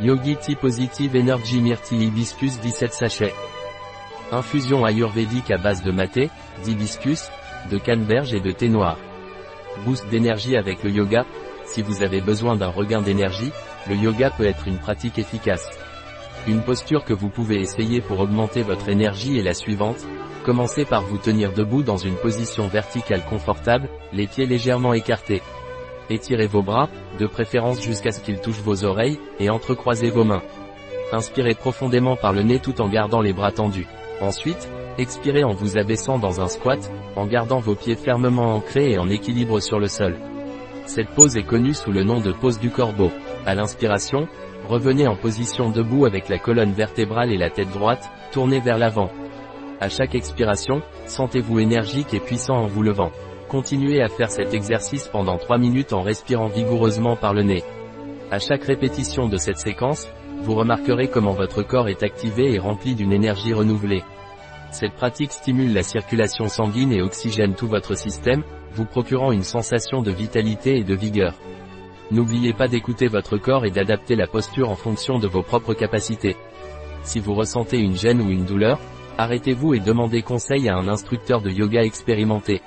Yogi Tea Positive Energy Myrtille Hibiscus 17 sachets. Infusion ayurvédique à base de maté, d'hibiscus, de canneberge et de thé noir. Boost d'énergie avec le yoga. Si vous avez besoin d'un regain d'énergie, le yoga peut être une pratique efficace. Une posture que vous pouvez essayer pour augmenter votre énergie est la suivante. Commencez par vous tenir debout dans une position verticale confortable, les pieds légèrement écartés. Étirez vos bras, de préférence jusqu'à ce qu'ils touchent vos oreilles, et entrecroisez vos mains. Inspirez profondément par le nez tout en gardant les bras tendus. Ensuite, expirez en vous abaissant dans un squat, en gardant vos pieds fermement ancrés et en équilibre sur le sol. Cette pose est connue sous le nom de pose du corbeau. À l'inspiration, revenez en position debout avec la colonne vertébrale et la tête droite, tournée vers l'avant. À chaque expiration, sentez-vous énergique et puissant en vous levant. Continuez à faire cet exercice pendant 3 minutes en respirant vigoureusement par le nez. À chaque répétition de cette séquence, vous remarquerez comment votre corps est activé et rempli d'une énergie renouvelée. Cette pratique stimule la circulation sanguine et oxygène tout votre système, vous procurant une sensation de vitalité et de vigueur. N'oubliez pas d'écouter votre corps et d'adapter la posture en fonction de vos propres capacités. Si vous ressentez une gêne ou une douleur, arrêtez-vous et demandez conseil à un instructeur de yoga expérimenté.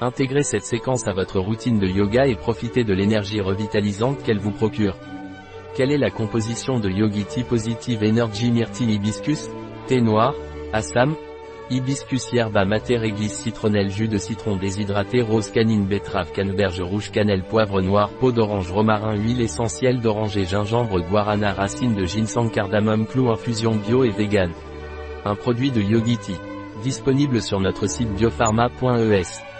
Intégrez cette séquence à votre routine de yoga et profitez de l'énergie revitalisante qu'elle vous procure. Quelle est la composition de Yogi Tea Positive Energy Myrtille Hibiscus Thé noir, Assam, Hibiscus yerba mater réglisse citronnelle jus de citron déshydraté rose canine betterave canneberge rouge cannelle poivre noir peau d'orange romarin huile essentielle d'oranger gingembre guarana racine de ginseng cardamome clou infusion bio et vegan. Un produit de Yogi Tea. Disponible sur notre site biopharma.es.